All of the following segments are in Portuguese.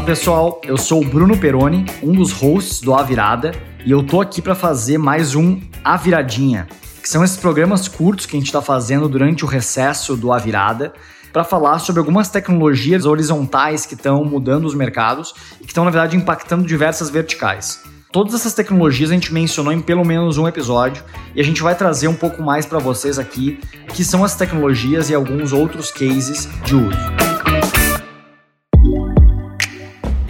Olá pessoal, eu sou o Bruno Peroni, um dos hosts do A Virada, e eu tô aqui para fazer mais um A Viradinha, que são esses programas curtos que a gente está fazendo durante o recesso do A Virada, para falar sobre algumas tecnologias horizontais que estão mudando os mercados e que estão, na verdade, impactando diversas verticais. Todas essas tecnologias a gente mencionou em pelo menos um episódio e a gente vai trazer um pouco mais para vocês aqui, que são as tecnologias e alguns outros cases de uso.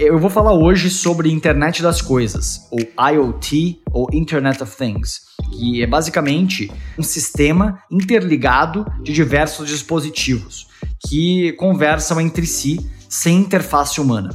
Eu vou falar hoje sobre internet das coisas, ou IoT, ou Internet of Things, que é basicamente um sistema interligado de diversos dispositivos que conversam entre si sem interface humana.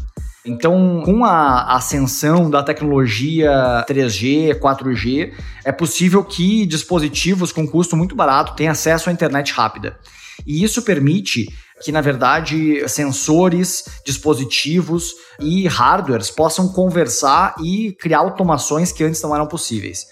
Então, com a ascensão da tecnologia 3G, 4G, é possível que dispositivos com custo muito barato tenham acesso à internet rápida. E isso permite que, na verdade, sensores, dispositivos e hardwares possam conversar e criar automações que antes não eram possíveis.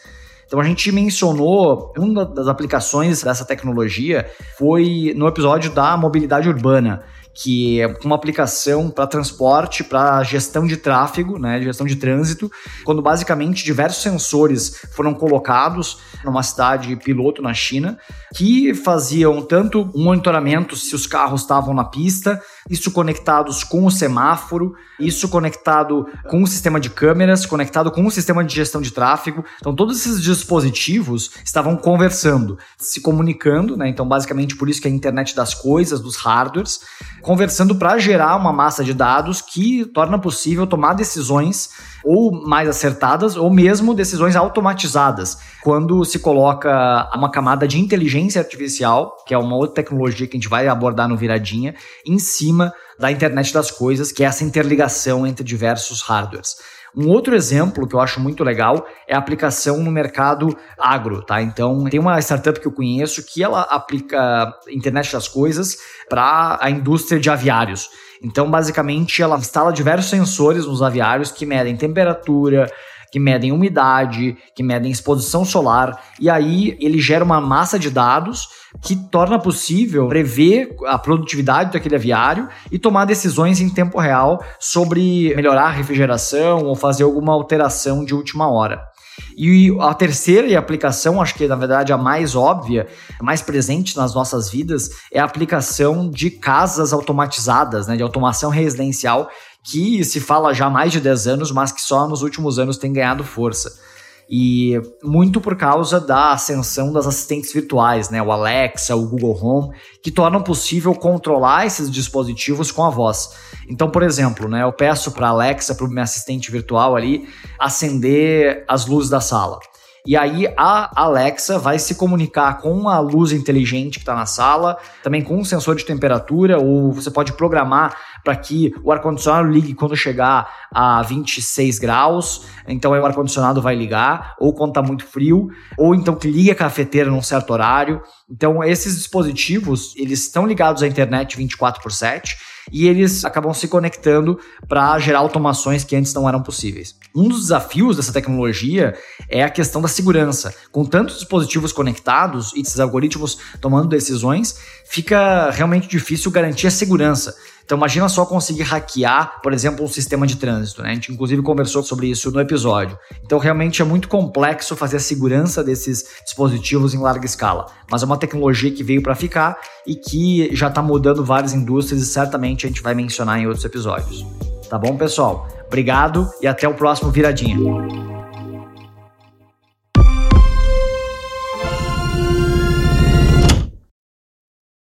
Então a gente mencionou uma das aplicações dessa tecnologia foi no episódio da mobilidade urbana, que é uma aplicação para transporte, para gestão de tráfego, né, gestão de trânsito, quando basicamente diversos sensores foram colocados numa cidade piloto na China, que faziam tanto um monitoramento se os carros estavam na pista, isso conectados com o semáforo, isso conectado com o sistema de câmeras, conectado com o sistema de gestão de tráfego. Então, todos esses dispositivos estavam conversando, se comunicando, né? Então, basicamente, por isso que é a internet das coisas, dos hardwares, conversando para gerar uma massa de dados que torna possível tomar decisões ou mais acertadas ou mesmo decisões automatizadas. Quando se coloca uma camada de inteligência artificial, que é uma outra tecnologia que a gente vai abordar no Viradinha, em cima da internet das coisas, que é essa interligação entre diversos hardwares. Um outro exemplo que eu acho muito legal é a aplicação no mercado agro, tá? Então, tem uma startup que eu conheço que ela aplica internet das coisas para a indústria de aviários. Então, basicamente, ela instala diversos sensores nos aviários que medem temperatura, que medem umidade, que medem exposição solar, e aí ele gera uma massa de dados que torna possível prever a produtividade daquele aviário e tomar decisões em tempo real sobre melhorar a refrigeração ou fazer alguma alteração de última hora. E a terceira aplicação, acho que na verdade a mais óbvia, mais presente nas nossas vidas, é a aplicação de casas automatizadas, né, de automação residencial, que se fala já há mais de 10 anos, mas que só nos últimos anos tem ganhado força. E muito por causa da ascensão das assistentes virtuais, né? O Alexa, o Google Home, que tornam possível controlar esses dispositivos com a voz. Então, por exemplo, né, eu peço para a Alexa, para o meu assistente virtual ali, acender as luzes da sala. E aí a Alexa vai se comunicar com a luz inteligente que está na sala, também com um sensor de temperatura, ou você pode programar para que o ar-condicionado ligue quando chegar a 26 graus, então aí o ar-condicionado vai ligar, ou quando está muito frio, ou então que ligue a cafeteira num certo horário. Então esses dispositivos, eles estão ligados à internet 24 por 7 e eles acabam se conectando para gerar automações que antes não eram possíveis. Um dos desafios dessa tecnologia é a questão da segurança. Com tantos dispositivos conectados e esses algoritmos tomando decisões, fica realmente difícil garantir a segurança. Então imagina só conseguir hackear, por exemplo, um sistema de trânsito, né? A gente inclusive conversou sobre isso no episódio. Então realmente é muito complexo fazer a segurança desses dispositivos em larga escala, mas é uma tecnologia que veio para ficar e que já está mudando várias indústrias e certamente a gente vai mencionar em outros episódios. Tá bom, pessoal? Obrigado e até o próximo viradinha.